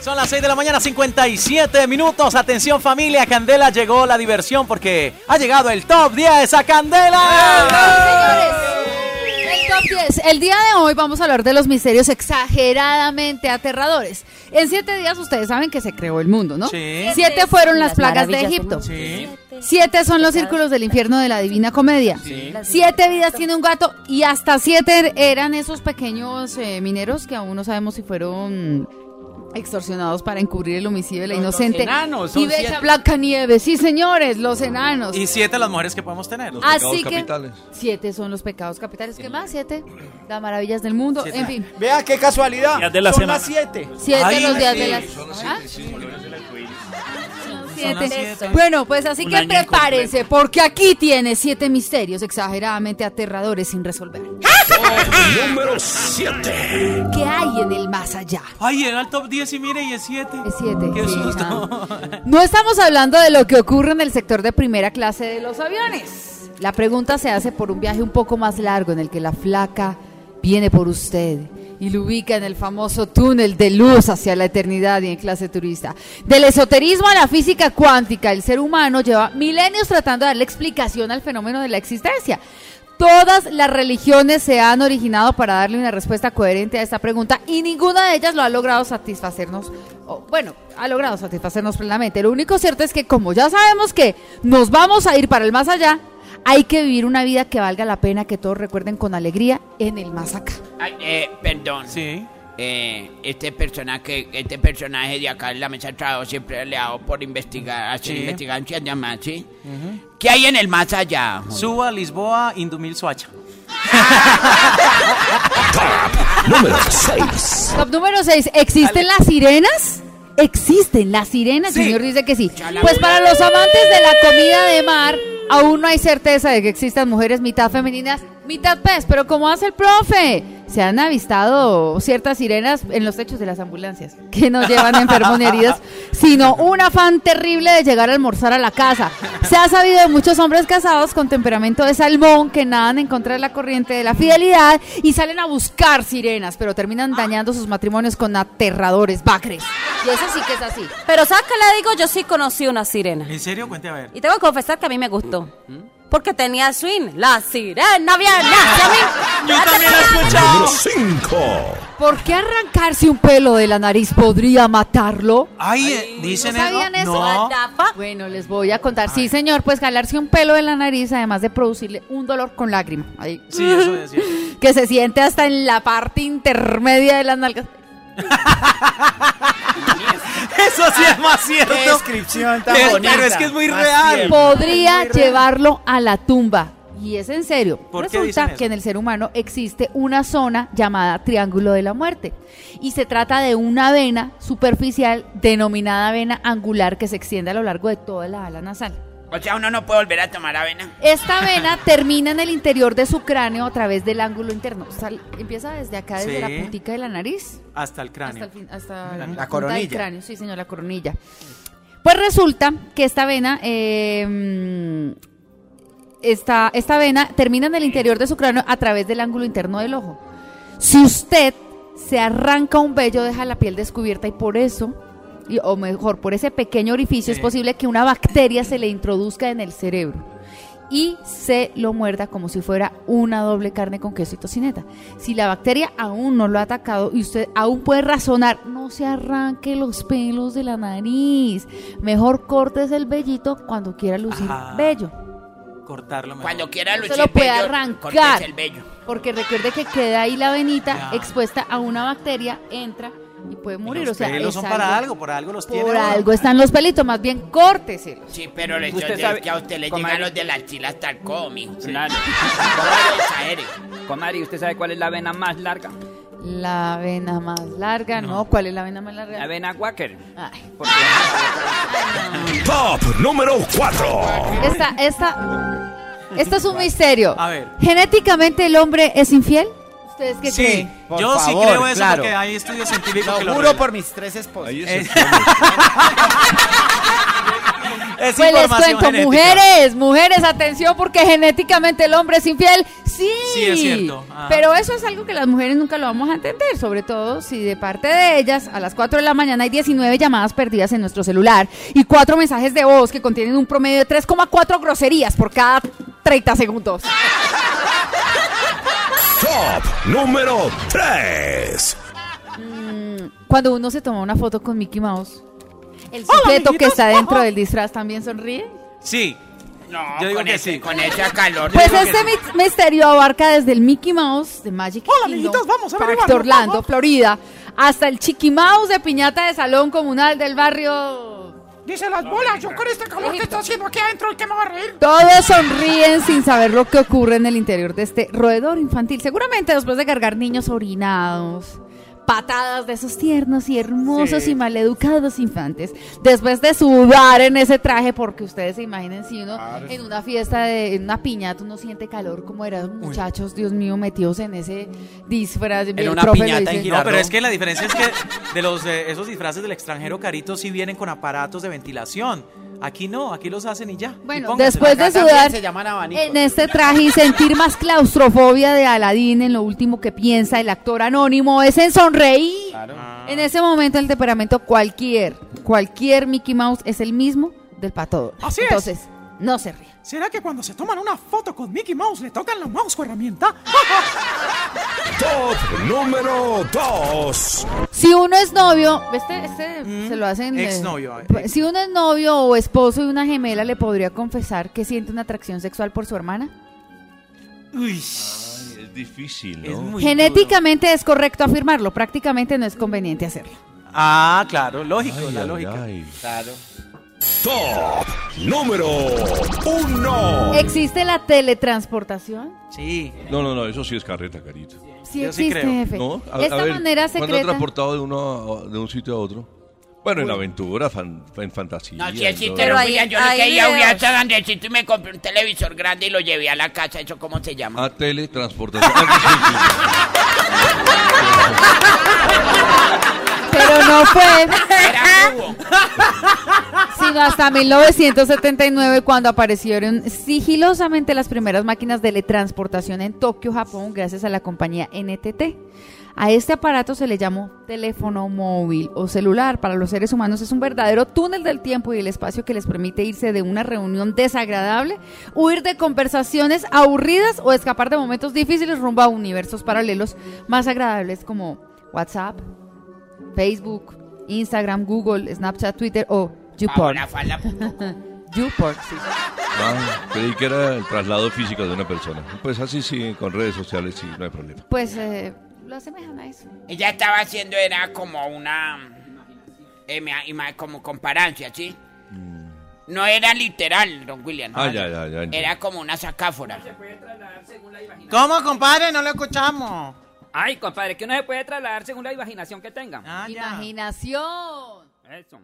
Son las 6 de la mañana, 57 minutos. Atención familia, Candela llegó la diversión porque ha llegado el top 10 a Candela. Señores, el top 10. El día de hoy vamos a hablar de los misterios exageradamente aterradores. En siete días ustedes saben que se creó el mundo, ¿no? Sí. Siete fueron las plagas de Egipto. Sí. Siete son los círculos del infierno de la Divina Comedia. Siete vidas tiene un gato y hasta siete eran esos pequeños eh, mineros que aún no sabemos si fueron extorsionados para encubrir el homicidio de la Los- los inocente enanos, son y bella siete. Blanca Nieves. Sí, señores, los enanos. Y siete las mujeres que podemos tener. Así pecados que capitales. siete son los pecados capitales. ¿Qué más? Siete. Las maravillas del mundo. Siete. En fin, Vea qué casualidad. Días de la Son semana. las 7. siete Ay, los días sí, de las. son las ¿Ah? siete, sí. Siete. siete. Bueno, pues así Un que prepárense, porque aquí tiene siete misterios exageradamente aterradores sin resolver. Número 7. ¿Qué hay en el más allá? Ay, era el top 10 y mire, y es 7. Es siete. Qué sí, susto. ajá. No estamos hablando de lo que ocurre en el sector de primera clase de los aviones. La pregunta se hace por un viaje un poco más largo en el que la flaca viene por usted y lo ubica en el famoso túnel de luz hacia la eternidad y en clase turista. Del esoterismo a la física cuántica, el ser humano lleva milenios tratando de darle explicación al fenómeno de la existencia. Todas las religiones se han originado para darle una respuesta coherente a esta pregunta y ninguna de ellas lo ha logrado satisfacernos, o, bueno, ha logrado satisfacernos plenamente. Lo único cierto es que como ya sabemos que nos vamos a ir para el más allá, hay que vivir una vida que valga la pena que todos recuerden con alegría en el más acá. Ay, eh, perdón. Sí. Eh, este personaje, este personaje de acá en la mesa de trabajo siempre le hago por investigar, hacer Sí. investigaciones y demás, ¿sí? ¿Qué hay en el más allá? Suba, Lisboa, Indumil, Suacha. Número 6. Top número 6. ¿Existen las sirenas? Existen las sirenas, Sí. el señor dice que sí. Pues para los amantes de la comida de mar, aún no hay certeza de que existan mujeres mitad femeninas, mitad pez. Pero como hace el profe, se han avistado ciertas sirenas en los techos de las ambulancias, que no llevan enfermos ni heridos, sino un afán terrible de llegar a almorzar a la casa. Se ha sabido de muchos hombres casados con temperamento de salmón que nadan en contra de la corriente de la fidelidad y salen a buscar sirenas, pero terminan dañando sus matrimonios con aterradores bacres. Y eso sí que es así. Pero ¿sabes qué le digo? Yo sí conocí una sirena. ¿En serio? Cuente a ver. Y tengo que confesar que a mí me gustó. Porque tenía swing. La sirena viene hacia mí. Yo también lo he escuchado. Número 5. ¿Por qué arrancarse un pelo de la nariz podría matarlo? Ay, eh, dicen ¿no sabían eso? No. Bueno, les voy a contar. Sí, señor, pues jalarse un pelo de la nariz, además de producirle un dolor con lágrima. Ahí. Sí, eso es cierto. Que se siente hasta en la parte intermedia de las nalgas. Eso sí es más cierto. Qué descripción tan Es- bonita. Pero es que es muy Más real. podría llevarlo a la tumba. Y es en serio. ¿Por qué dicen Resulta que en el ser humano existe una zona llamada Triángulo de la Muerte. Y se trata de una vena superficial denominada vena angular que se extiende a lo largo de toda la ala nasal. O sea, uno no puede volver a tomar avena. Esta vena termina en el interior de su cráneo a través del ángulo interno. Empieza desde acá, desde Sí. la puntica de la nariz Hasta el hasta, cráneo. el fin- hasta la, La punta del coronilla. cráneo. Sí, señor, la coronilla. Pues resulta que esta vena, eh, mm, esta, esta vena termina en el interior de su cráneo a través del ángulo interno del ojo. Si usted se arranca un vello, deja la piel descubierta y por eso, y- o mejor, por ese pequeño orificio, es posible que una bacteria se le introduzca en el cerebro y se lo muerda como si fuera una doble carne con queso y tocineta. Si la bacteria aún no lo ha atacado y usted aún puede razonar, no se arranque los pelos de la nariz. Mejor cortes el vellito cuando quiera lucir Ajá. bello. Cortarlo mejor. Cuando quiera se lucir lo puede bello, arrancar. el vello. Porque recuerde que queda ahí la venita Ya. expuesta a una bacteria, entra y puede morir. los o sea, pelos es son para algo, por algo los tiene. Por algo están los pelitos, más bien córteselos. Sí, pero le Usted es sabe- que a usted le comadre. llegan los de la chila hasta el mijo. Claro. No. Comadre, ¿usted sabe cuál es la vena más larga? La vena más larga, ¿no? ¿Cuál es la vena más larga? La vena. Ay. Porque Top número 4. Esta, esta, esta es un misterio. A ver. ¿Genéticamente el hombre es infiel? ¿Ustedes qué Sí, creen? Por yo sí creo eso claro. porque hay estudios científicos que Lo lo juro por mis tres esposas. Ahí es Es Pues les cuento, genética. mujeres, mujeres, atención porque genéticamente el hombre es infiel Sí, Sí, es cierto. Ajá. Pero eso es algo que las mujeres nunca lo vamos a entender, sobre todo si de parte de ellas a las 4 de la mañana hay 19 llamadas perdidas en nuestro celular y 4 mensajes de voz que contienen un promedio de 3,4 groserías por cada 30 segundos. Top número 3. Cuando uno se toma una foto con Mickey Mouse, el sujeto que está dentro del disfraz también sonríe. Sí. No, Yo digo con, que ese, sí. con ese calor. Pues este sí. misterio abarca desde el Mickey Mouse de Magic Hola, Kingdom, amiguitos, vamos a Orlando, vamos. Florida, hasta el Chiqui Mouse de piñata de salón comunal del barrio. Dice las bolas, yo con este calor que está haciendo aquí adentro, ¿el que me va a reír? Todos sonríen sin saber lo que ocurre en el interior de este roedor infantil. Seguramente después de cargar niños orinados, patadas de esos tiernos y hermosos y maleducados infantes, después de sudar en ese traje, porque ustedes se imaginen si uno en una fiesta de en una piñata uno siente calor como eran muchachos, Dios mío, metidos en ese disfraz. En una profe piñata dice. en No, pero es que la diferencia es que de los de esos disfraces del extranjero caritos sí vienen con aparatos de ventilación. Aquí no, aquí los hacen y ya. Bueno, después de sudar se llaman abanicos. en este traje y sentir más claustrofobia de Aladín en lo último que piensa el actor anónimo es en sonreír. En ese momento el temperamento cualquier, cualquier Mickey Mouse es el mismo del pato. Así es. Entonces, no se ríe. ¿Será que cuando se toman una foto con Mickey Mouse le tocan la mouse con herramienta? Top número 2. Si uno es novio, este, este se lo hacen. eh, Exnovio, pues, Si uno es novio o esposo de una gemela, ¿le podría confesar que siente una atracción sexual por su hermana? Uy, Es difícil, es ¿no? muy Genéticamente es correcto afirmarlo, prácticamente no es conveniente hacerlo. Ah, claro, lógico, Ay, la ay, lógica. ay. Claro. Top número 1. ¿Existe la teletransportación? Sí. No, no, no, eso sí es carreta, carito. Sí Yo sí existe, creo. jefe. ¿No? A- a Esta ver, manera ¿Cuándo transportado de uno a- de un sitio a otro? Bueno, en aventura, fan- en fantasía. No, sí en existe, todo. pero Pero hay- William, yo lo hay que iba videos. a San Andresito y me compré un televisor grande y lo llevé a la casa. ¿Eso cómo se llama? Ah, teletransportación. Ah, Pero no fue Era cubo. hasta 1979 cuando aparecieron sigilosamente las primeras máquinas de teletransportación en Tokio, Japón, gracias a la compañía NTT. A este aparato se le llamó teléfono móvil o celular. Para los seres humanos es un verdadero túnel del tiempo y el espacio que les permite irse de una reunión desagradable, huir de conversaciones aburridas o escapar de momentos difíciles rumbo a universos paralelos más agradables como WhatsApp, Facebook, Instagram, Google, Snapchat, Twitter o YouPorn. YouPorn, sí. Ah, creí que era el traslado físico de una persona. Pues así sí, con redes sociales sí, no hay problema. Pues eh, lo asemejan a eso. Ella estaba haciendo, era como una. eh, como comparancia, ¿sí? No era literal, don William. Ah, ya, ya, ya. Era como una sacáfora. ¿Cómo, compadre? No lo escuchamos. Ay, compadre, que uno se puede trasladar según la imaginación que tenga. Ah, ya. Imaginación. Eso.